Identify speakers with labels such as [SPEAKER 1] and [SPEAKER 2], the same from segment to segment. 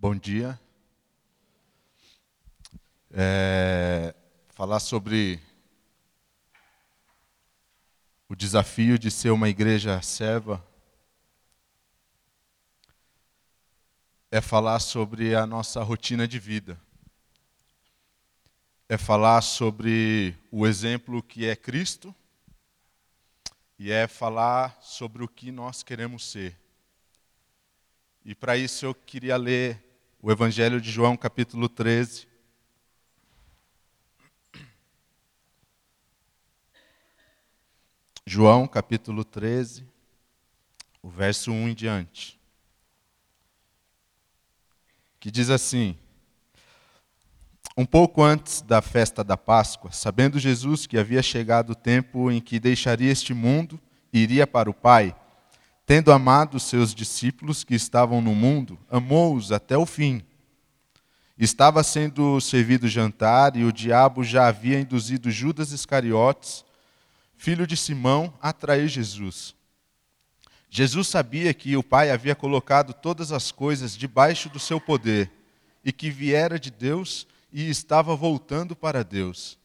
[SPEAKER 1] Bom dia. É, falar sobre o desafio de ser uma igreja serva é falar sobre a nossa rotina de vida. É falar sobre o exemplo que é Cristo e é falar sobre o que nós queremos ser. E para isso eu queria ler o Evangelho de João, capítulo 13. João, capítulo 13, o verso 1 em diante. Que diz assim: Um pouco antes da festa da Páscoa, sabendo Jesus que havia chegado o tempo em que deixaria este mundo e iria para o Pai, Tendo amado seus discípulos que estavam no mundo, amou-os até o fim. Estava sendo servido jantar e o diabo já havia induzido Judas Iscariotes, filho de Simão, a trair Jesus. Jesus sabia que o Pai havia colocado todas as coisas debaixo do seu poder e que viera de Deus e estava voltando para Deus.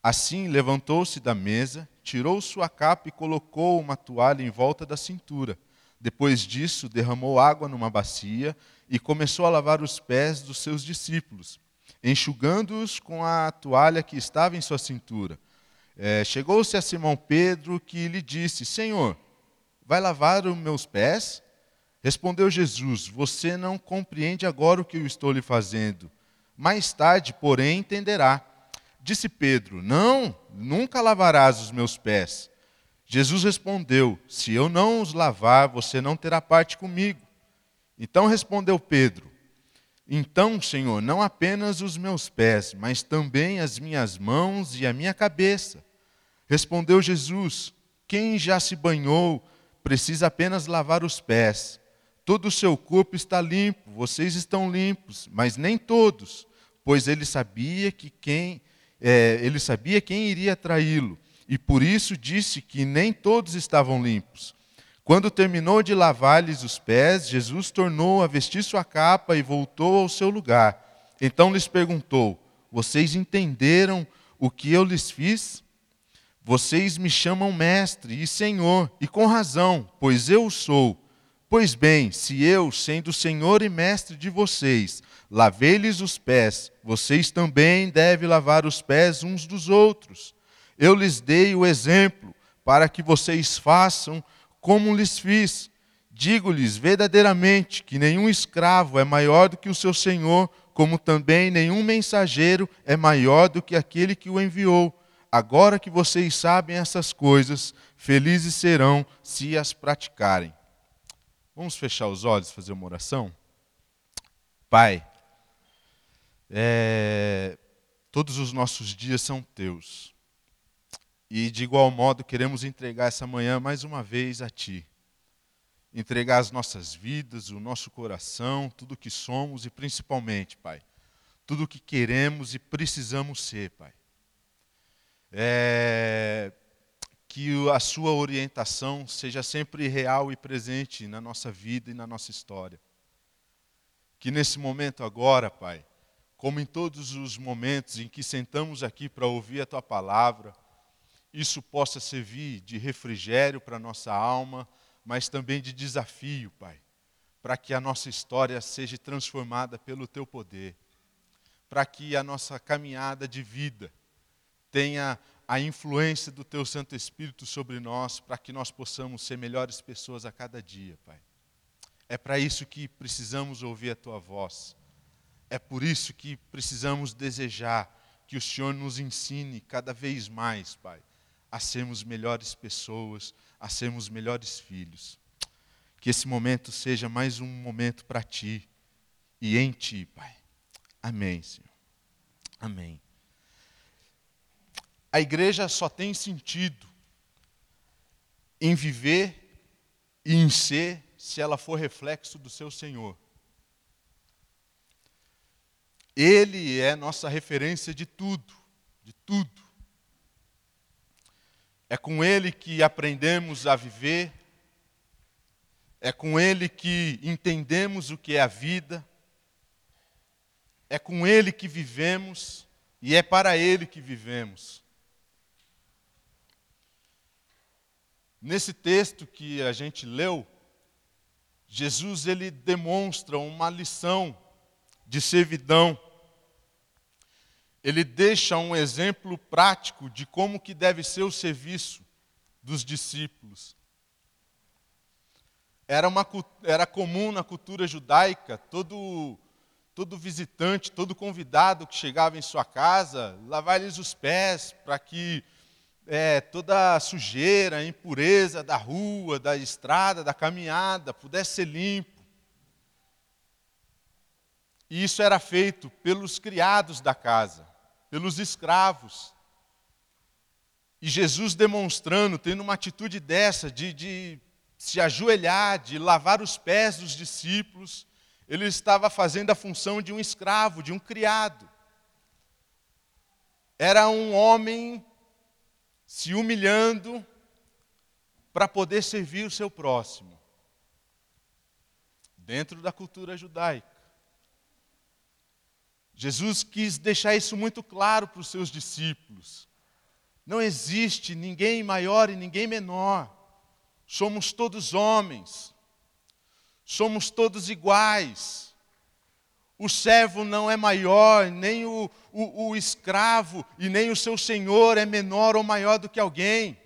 [SPEAKER 1] Assim levantou-se da mesa, tirou sua capa e colocou uma toalha em volta da cintura. Depois disso, derramou água numa bacia e começou a lavar os pés dos seus discípulos, enxugando-os com a toalha que estava em sua cintura. É, Chegou-se a Simão Pedro que lhe disse: Senhor, vai lavar os meus pés? Respondeu Jesus: Você não compreende agora o que eu estou lhe fazendo. Mais tarde, porém, entenderá. Disse Pedro: Não, nunca lavarás os meus pés. Jesus respondeu: Se eu não os lavar, você não terá parte comigo. Então respondeu Pedro: Então, Senhor, não apenas os meus pés, mas também as minhas mãos e a minha cabeça. Respondeu Jesus: Quem já se banhou precisa apenas lavar os pés. Todo o seu corpo está limpo, vocês estão limpos, mas nem todos, pois ele sabia que quem é, ele sabia quem iria traí-lo e por isso disse que nem todos estavam limpos. Quando terminou de lavar-lhes os pés, Jesus tornou a vestir sua capa e voltou ao seu lugar. Então lhes perguntou: Vocês entenderam o que eu lhes fiz? Vocês me chamam mestre e senhor, e com razão, pois eu sou. Pois bem, se eu, sendo senhor e mestre de vocês, lavei-lhes os pés, vocês também devem lavar os pés uns dos outros. Eu lhes dei o exemplo para que vocês façam como lhes fiz. Digo-lhes verdadeiramente que nenhum escravo é maior do que o seu senhor, como também nenhum mensageiro é maior do que aquele que o enviou. Agora que vocês sabem essas coisas, felizes serão se as praticarem. Vamos fechar os olhos e fazer uma oração? Pai, é, todos os nossos dias são teus. E de igual modo queremos entregar essa manhã mais uma vez a Ti. Entregar as nossas vidas, o nosso coração, tudo o que somos e principalmente, Pai, tudo o que queremos e precisamos ser, Pai. É, que a Sua orientação seja sempre real e presente na nossa vida e na nossa história. Que nesse momento agora, Pai, como em todos os momentos em que sentamos aqui para ouvir a Tua palavra, isso possa servir de refrigério para a nossa alma, mas também de desafio, Pai, para que a nossa história seja transformada pelo Teu poder, para que a nossa caminhada de vida tenha a influência do Teu Santo Espírito sobre nós, para que nós possamos ser melhores pessoas a cada dia, Pai. É para isso que precisamos ouvir a Tua voz. É por isso que precisamos desejar que o Senhor nos ensine cada vez mais, Pai, a sermos melhores pessoas, a sermos melhores filhos. Que esse momento seja mais um momento para ti e em ti, Pai. Amém, Senhor. Amém. A igreja só tem sentido em viver e em ser se ela for reflexo do seu Senhor. Ele é nossa referência de tudo, de tudo. É com Ele que aprendemos a viver, é com Ele que entendemos o que é a vida, é com Ele que vivemos e é para Ele que vivemos. Nesse texto que a gente leu, Jesus ele demonstra uma lição de servidão. Ele deixa um exemplo prático de como que deve ser o serviço dos discípulos. Era, uma, era comum na cultura judaica todo, todo visitante, todo convidado que chegava em sua casa, lavar-lhes os pés para que é, toda a sujeira, a impureza da rua, da estrada, da caminhada pudesse ser limpo. E isso era feito pelos criados da casa, pelos escravos. E Jesus demonstrando, tendo uma atitude dessa, de, de se ajoelhar, de lavar os pés dos discípulos, ele estava fazendo a função de um escravo, de um criado. Era um homem se humilhando para poder servir o seu próximo, dentro da cultura judaica. Jesus quis deixar isso muito claro para os seus discípulos. Não existe ninguém maior e ninguém menor. Somos todos homens. Somos todos iguais. O servo não é maior, nem o, o, o escravo e nem o seu senhor é menor ou maior do que alguém.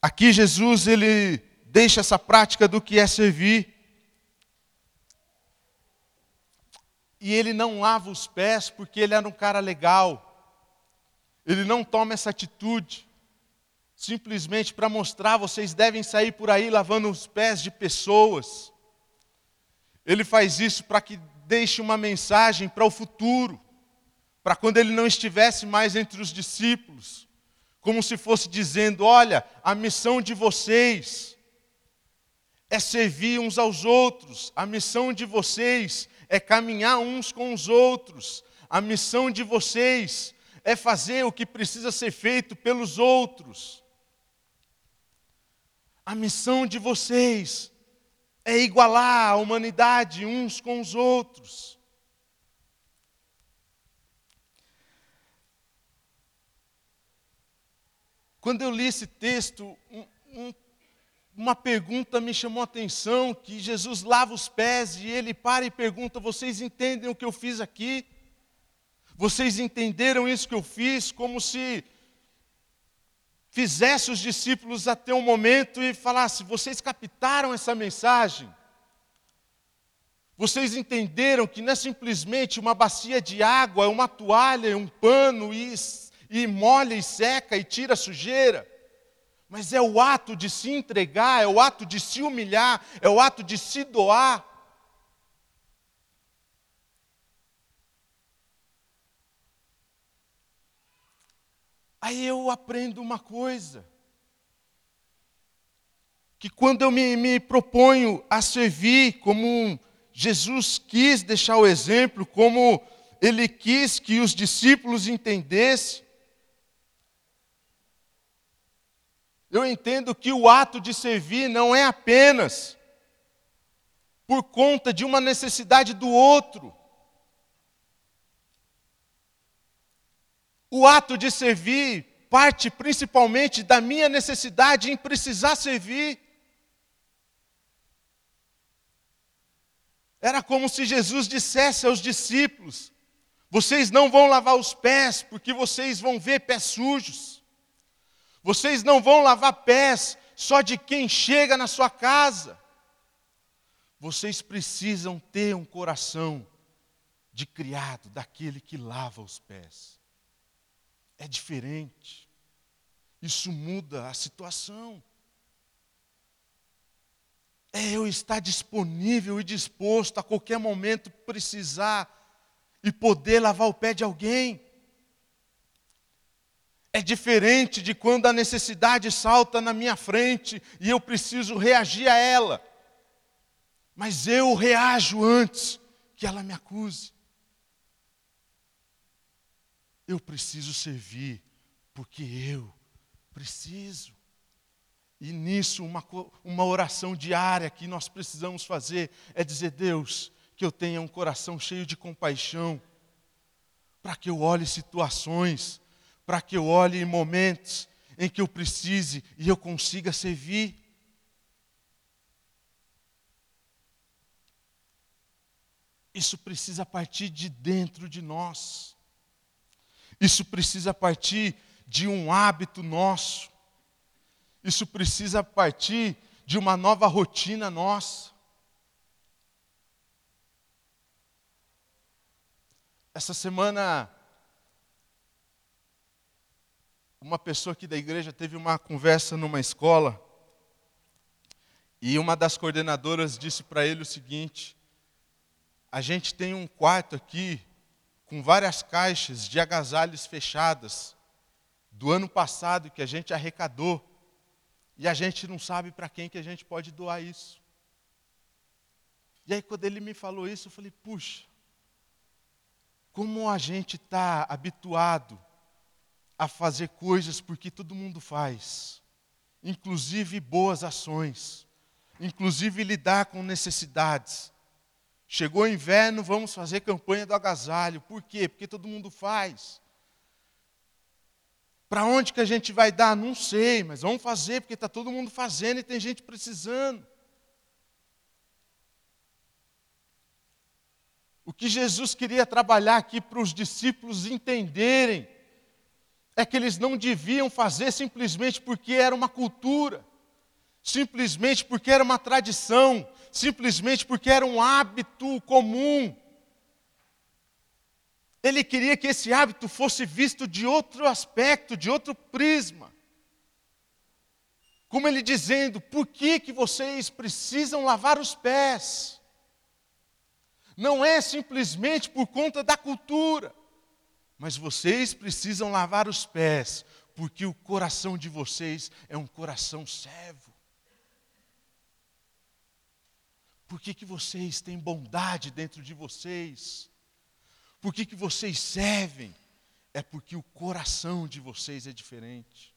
[SPEAKER 1] Aqui Jesus ele deixa essa prática do que é servir. E ele não lava os pés porque ele era um cara legal. Ele não toma essa atitude simplesmente para mostrar, vocês devem sair por aí lavando os pés de pessoas. Ele faz isso para que deixe uma mensagem para o futuro, para quando ele não estivesse mais entre os discípulos, como se fosse dizendo: olha, a missão de vocês é servir uns aos outros, a missão de vocês é caminhar uns com os outros, a missão de vocês é fazer o que precisa ser feito pelos outros. A missão de vocês é igualar a humanidade uns com os outros. Quando eu li esse texto, um, um, uma pergunta me chamou a atenção, que Jesus lava os pés e ele para e pergunta: "Vocês entendem o que eu fiz aqui? Vocês entenderam isso que eu fiz como se fizesse os discípulos até um momento e falasse: vocês captaram essa mensagem? Vocês entenderam que não é simplesmente uma bacia de água, é uma toalha, um pano e, e molha e seca e tira a sujeira? Mas é o ato de se entregar, é o ato de se humilhar, é o ato de se doar. Aí eu aprendo uma coisa: que quando eu me, me proponho a servir como Jesus quis deixar o exemplo, como ele quis que os discípulos entendessem, eu entendo que o ato de servir não é apenas por conta de uma necessidade do outro, O ato de servir parte principalmente da minha necessidade em precisar servir. Era como se Jesus dissesse aos discípulos: Vocês não vão lavar os pés, porque vocês vão ver pés sujos. Vocês não vão lavar pés só de quem chega na sua casa. Vocês precisam ter um coração de criado, daquele que lava os pés é diferente. Isso muda a situação. É eu estar disponível e disposto a qualquer momento precisar e poder lavar o pé de alguém. É diferente de quando a necessidade salta na minha frente e eu preciso reagir a ela. Mas eu reajo antes que ela me acuse. Eu preciso servir porque eu preciso. E nisso, uma, uma oração diária que nós precisamos fazer é dizer: Deus, que eu tenha um coração cheio de compaixão, para que eu olhe situações, para que eu olhe momentos em que eu precise e eu consiga servir. Isso precisa partir de dentro de nós. Isso precisa partir de um hábito nosso. Isso precisa partir de uma nova rotina nossa. Essa semana, uma pessoa aqui da igreja teve uma conversa numa escola e uma das coordenadoras disse para ele o seguinte: a gente tem um quarto aqui com várias caixas de agasalhos fechadas do ano passado que a gente arrecadou e a gente não sabe para quem que a gente pode doar isso. E aí quando ele me falou isso, eu falei, puxa, como a gente está habituado a fazer coisas porque todo mundo faz, inclusive boas ações, inclusive lidar com necessidades. Chegou o inverno, vamos fazer campanha do agasalho. Por quê? Porque todo mundo faz. Para onde que a gente vai dar? Não sei, mas vamos fazer, porque está todo mundo fazendo e tem gente precisando. O que Jesus queria trabalhar aqui para os discípulos entenderem é que eles não deviam fazer simplesmente porque era uma cultura, simplesmente porque era uma tradição, simplesmente porque era um hábito comum. Ele queria que esse hábito fosse visto de outro aspecto, de outro prisma. Como ele dizendo: por que, que vocês precisam lavar os pés? não é simplesmente por conta da cultura, mas vocês precisam lavar os pés, porque o coração de vocês é um coração servo. Por que, que vocês têm bondade dentro de vocês? Por que, que vocês servem? É porque o coração de vocês é diferente.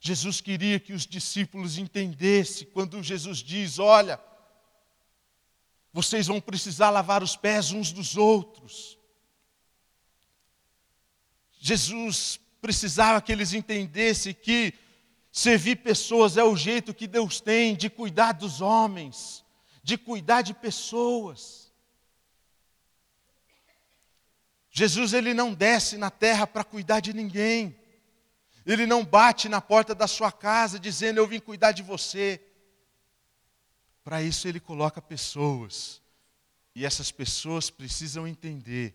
[SPEAKER 1] Jesus queria que os discípulos entendessem quando Jesus diz: Olha, vocês vão precisar lavar os pés uns dos outros. Jesus precisava que eles entendessem que servir pessoas é o jeito que Deus tem de cuidar dos homens, de cuidar de pessoas. Jesus ele não desce na terra para cuidar de ninguém. Ele não bate na porta da sua casa dizendo: Eu vim cuidar de você. Para isso, ele coloca pessoas. E essas pessoas precisam entender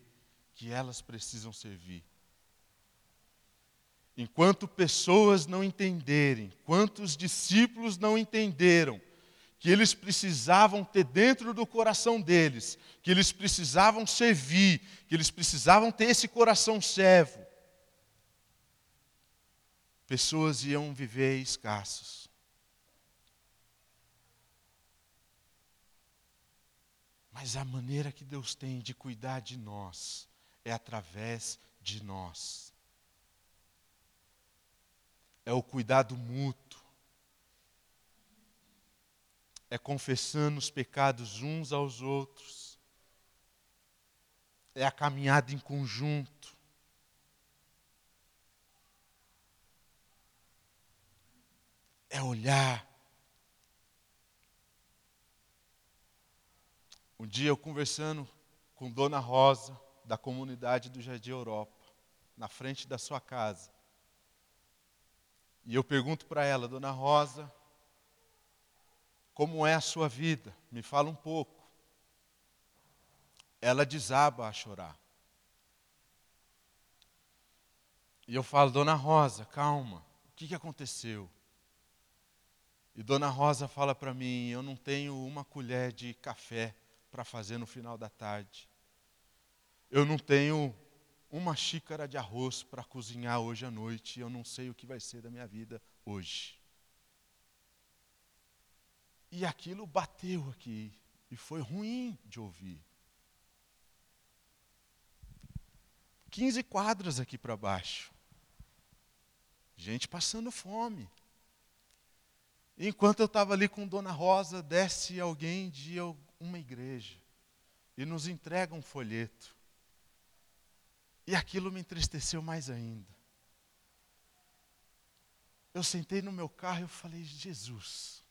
[SPEAKER 1] que elas precisam servir. Enquanto pessoas não entenderem, quantos discípulos não entenderam que eles precisavam ter dentro do coração deles, que eles precisavam servir, que eles precisavam ter esse coração servo, pessoas iam viver escassos. Mas a maneira que Deus tem de cuidar de nós é através de nós. É o cuidado mútuo. É confessando os pecados uns aos outros. É a caminhada em conjunto. é olhar. Um dia eu conversando com Dona Rosa, da comunidade do Jardim Europa, na frente da sua casa. E eu pergunto para ela, Dona Rosa, como é a sua vida? Me fala um pouco. Ela desaba a chorar. E eu falo, Dona Rosa, calma, o que, que aconteceu? E Dona Rosa fala para mim: eu não tenho uma colher de café para fazer no final da tarde. Eu não tenho uma xícara de arroz para cozinhar hoje à noite. Eu não sei o que vai ser da minha vida hoje. E aquilo bateu aqui e foi ruim de ouvir. 15 quadras aqui para baixo. Gente passando fome. Enquanto eu estava ali com Dona Rosa, desce alguém de uma igreja e nos entrega um folheto. E aquilo me entristeceu mais ainda. Eu sentei no meu carro e eu falei, Jesus,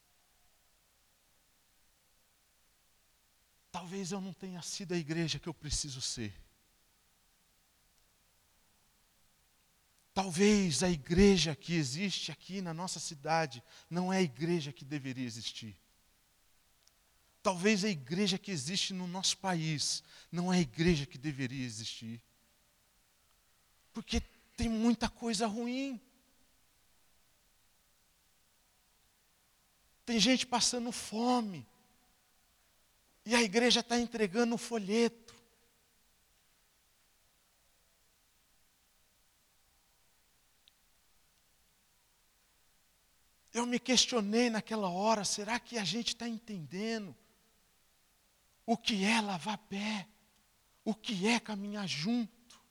[SPEAKER 1] talvez eu não tenha sido a igreja que eu preciso ser. Talvez a igreja que existe aqui na nossa cidade não é a igreja que deveria existir. Talvez a igreja que existe no nosso país não é a igreja que deveria existir. Porque tem muita coisa ruim. Tem gente passando fome. E a igreja está entregando um folheto. Eu me questionei naquela hora: será que a gente está entendendo o que é lavar pé? O que é caminhar junto?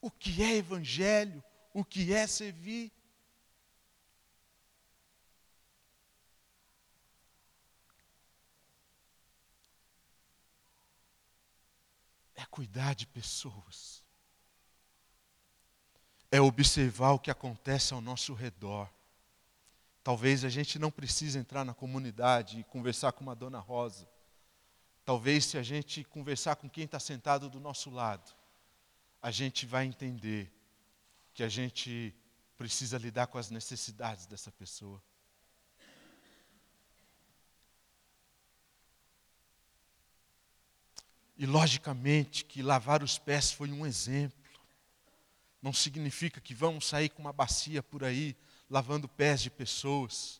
[SPEAKER 1] O que é evangelho? O que é servir? é cuidar de pessoas, é observar o que acontece ao nosso redor. Talvez a gente não precise entrar na comunidade e conversar com uma dona Rosa. Talvez se a gente conversar com quem está sentado do nosso lado, a gente vai entender que a gente precisa lidar com as necessidades dessa pessoa. E logicamente que lavar os pés foi um exemplo. Não significa que vamos sair com uma bacia por aí lavando pés de pessoas.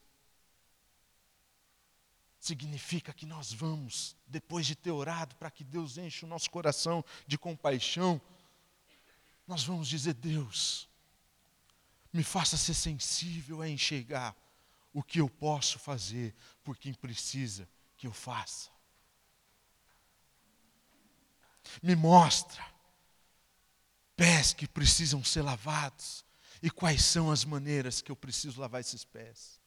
[SPEAKER 1] Significa que nós vamos, depois de ter orado para que Deus enche o nosso coração de compaixão, nós vamos dizer: Deus, me faça ser sensível a enxergar o que eu posso fazer por quem precisa que eu faça. Me mostra pés que precisam ser lavados e quais são as maneiras que eu preciso lavar esses pés.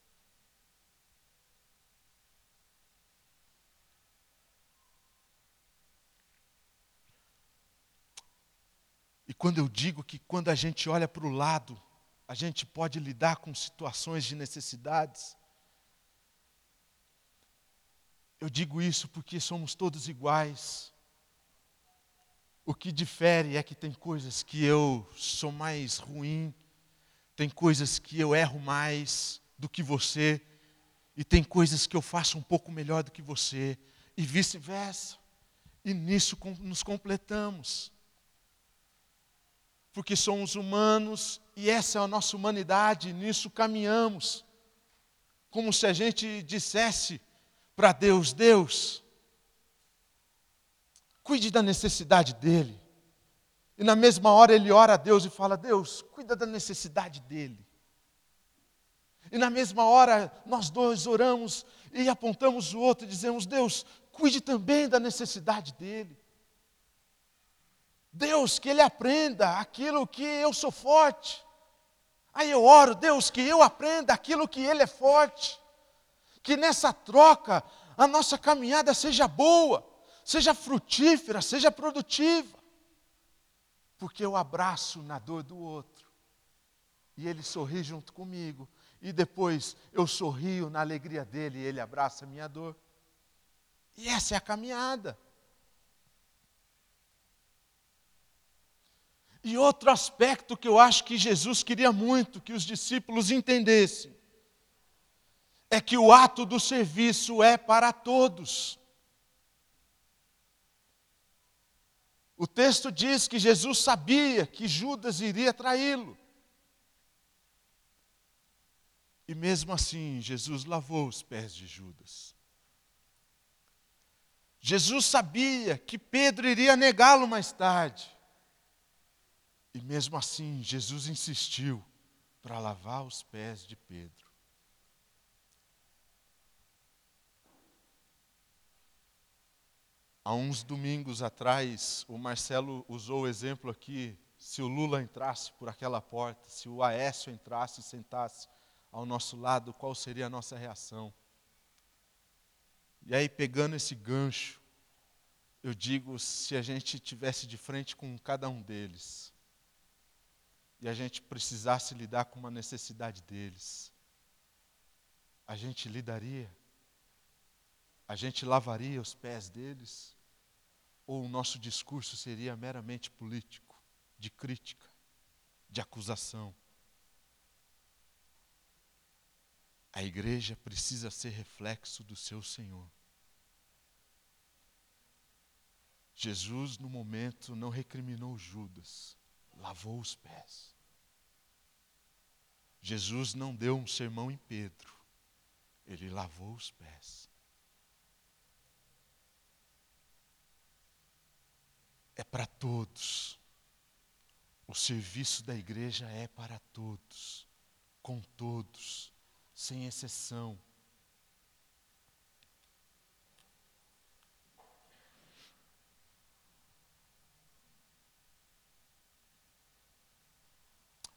[SPEAKER 1] Quando eu digo que quando a gente olha para o lado, a gente pode lidar com situações de necessidades, eu digo isso porque somos todos iguais. O que difere é que tem coisas que eu sou mais ruim, tem coisas que eu erro mais do que você, e tem coisas que eu faço um pouco melhor do que você, e vice-versa. E nisso nos completamos. Porque somos humanos e essa é a nossa humanidade, nisso caminhamos. Como se a gente dissesse para Deus: Deus, Cuide da necessidade dele. E na mesma hora ele ora a Deus e fala: Deus, cuida da necessidade dele. E na mesma hora nós dois oramos e apontamos o outro e dizemos: Deus, cuide também da necessidade dele. Deus, que ele aprenda aquilo que eu sou forte. Aí eu oro, Deus, que eu aprenda aquilo que ele é forte. Que nessa troca a nossa caminhada seja boa seja frutífera, seja produtiva. Porque eu abraço na dor do outro. E ele sorri junto comigo. E depois eu sorrio na alegria dele e ele abraça a minha dor. E essa é a caminhada. E outro aspecto que eu acho que Jesus queria muito que os discípulos entendessem é que o ato do serviço é para todos. O texto diz que Jesus sabia que Judas iria traí-lo. E mesmo assim, Jesus lavou os pés de Judas. Jesus sabia que Pedro iria negá-lo mais tarde. E mesmo assim, Jesus insistiu para lavar os pés de Pedro. Há uns domingos atrás, o Marcelo usou o exemplo aqui se o Lula entrasse por aquela porta, se o Aécio entrasse e sentasse ao nosso lado, qual seria a nossa reação? E aí, pegando esse gancho, eu digo: se a gente tivesse de frente com cada um deles, e a gente precisasse lidar com uma necessidade deles, a gente lidaria? A gente lavaria os pés deles? Ou o nosso discurso seria meramente político, de crítica, de acusação? A igreja precisa ser reflexo do seu Senhor. Jesus, no momento, não recriminou Judas, lavou os pés. Jesus não deu um sermão em Pedro, ele lavou os pés. É para todos. O serviço da igreja é para todos, com todos, sem exceção.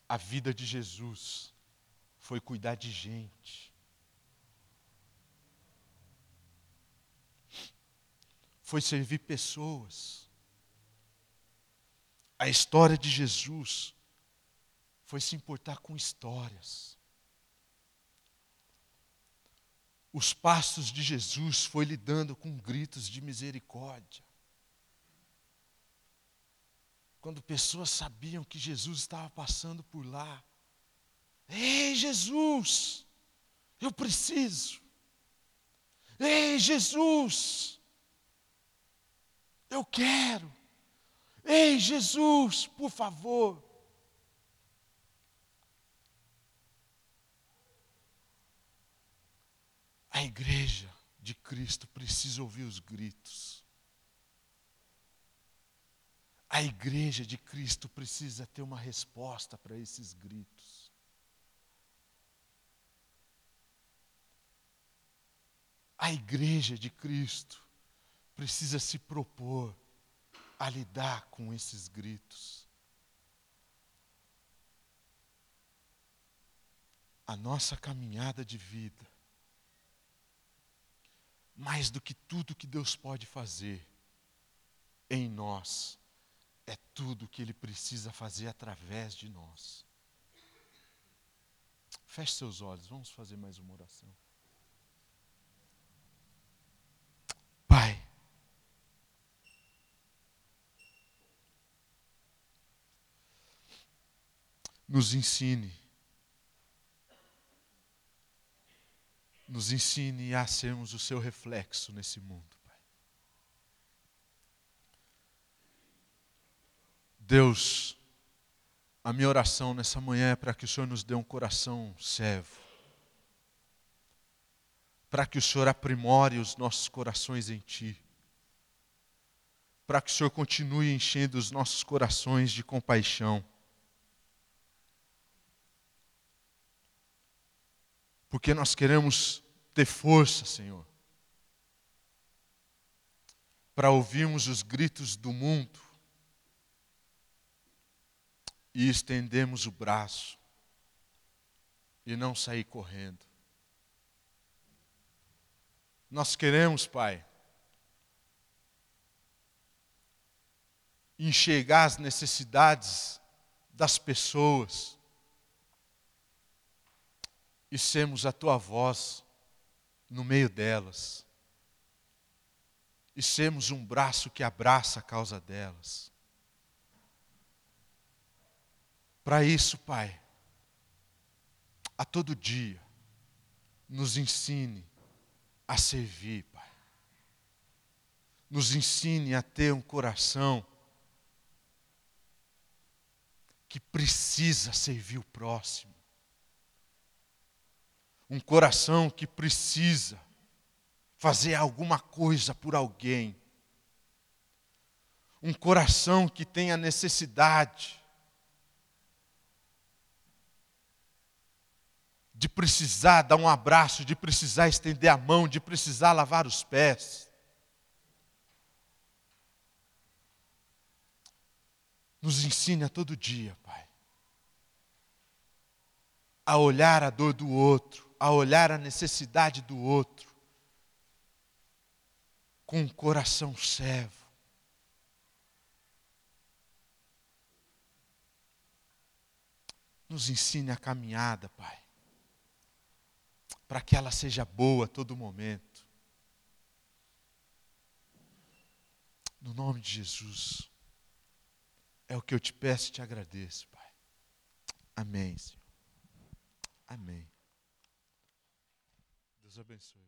[SPEAKER 1] A vida de Jesus foi cuidar de gente. Foi servir pessoas. A história de Jesus foi se importar com histórias. Os passos de Jesus foi lidando com gritos de misericórdia. Quando pessoas sabiam que Jesus estava passando por lá, Ei, Jesus, eu preciso. Ei, Jesus, eu quero. Ei, Jesus, por favor. A igreja de Cristo precisa ouvir os gritos. A igreja de Cristo precisa ter uma resposta para esses gritos. A igreja de Cristo precisa se propor a lidar com esses gritos. A nossa caminhada de vida, mais do que tudo que Deus pode fazer em nós, é tudo que Ele precisa fazer através de nós. Feche seus olhos, vamos fazer mais uma oração. Nos ensine. Nos ensine a sermos o seu reflexo nesse mundo, Pai. Deus, a minha oração nessa manhã é para que o Senhor nos dê um coração servo. Para que o Senhor aprimore os nossos corações em Ti. Para que o Senhor continue enchendo os nossos corações de compaixão porque nós queremos ter força, Senhor, para ouvirmos os gritos do mundo e estendemos o braço e não sair correndo. Nós queremos, Pai, enxergar as necessidades das pessoas e sermos a tua voz no meio delas, e sermos um braço que abraça a causa delas. Para isso, Pai, a todo dia, nos ensine a servir, Pai. Nos ensine a ter um coração que precisa servir o próximo um coração que precisa fazer alguma coisa por alguém, um coração que tem a necessidade de precisar dar um abraço, de precisar estender a mão, de precisar lavar os pés. Nos ensine a todo dia, Pai, a olhar a dor do outro, a olhar a necessidade do outro, com um coração servo. Nos ensine a caminhada, Pai, para que ela seja boa a todo momento. No nome de Jesus. É o que eu te peço e te agradeço, Pai. Amém, Senhor. Amém. Abençoe.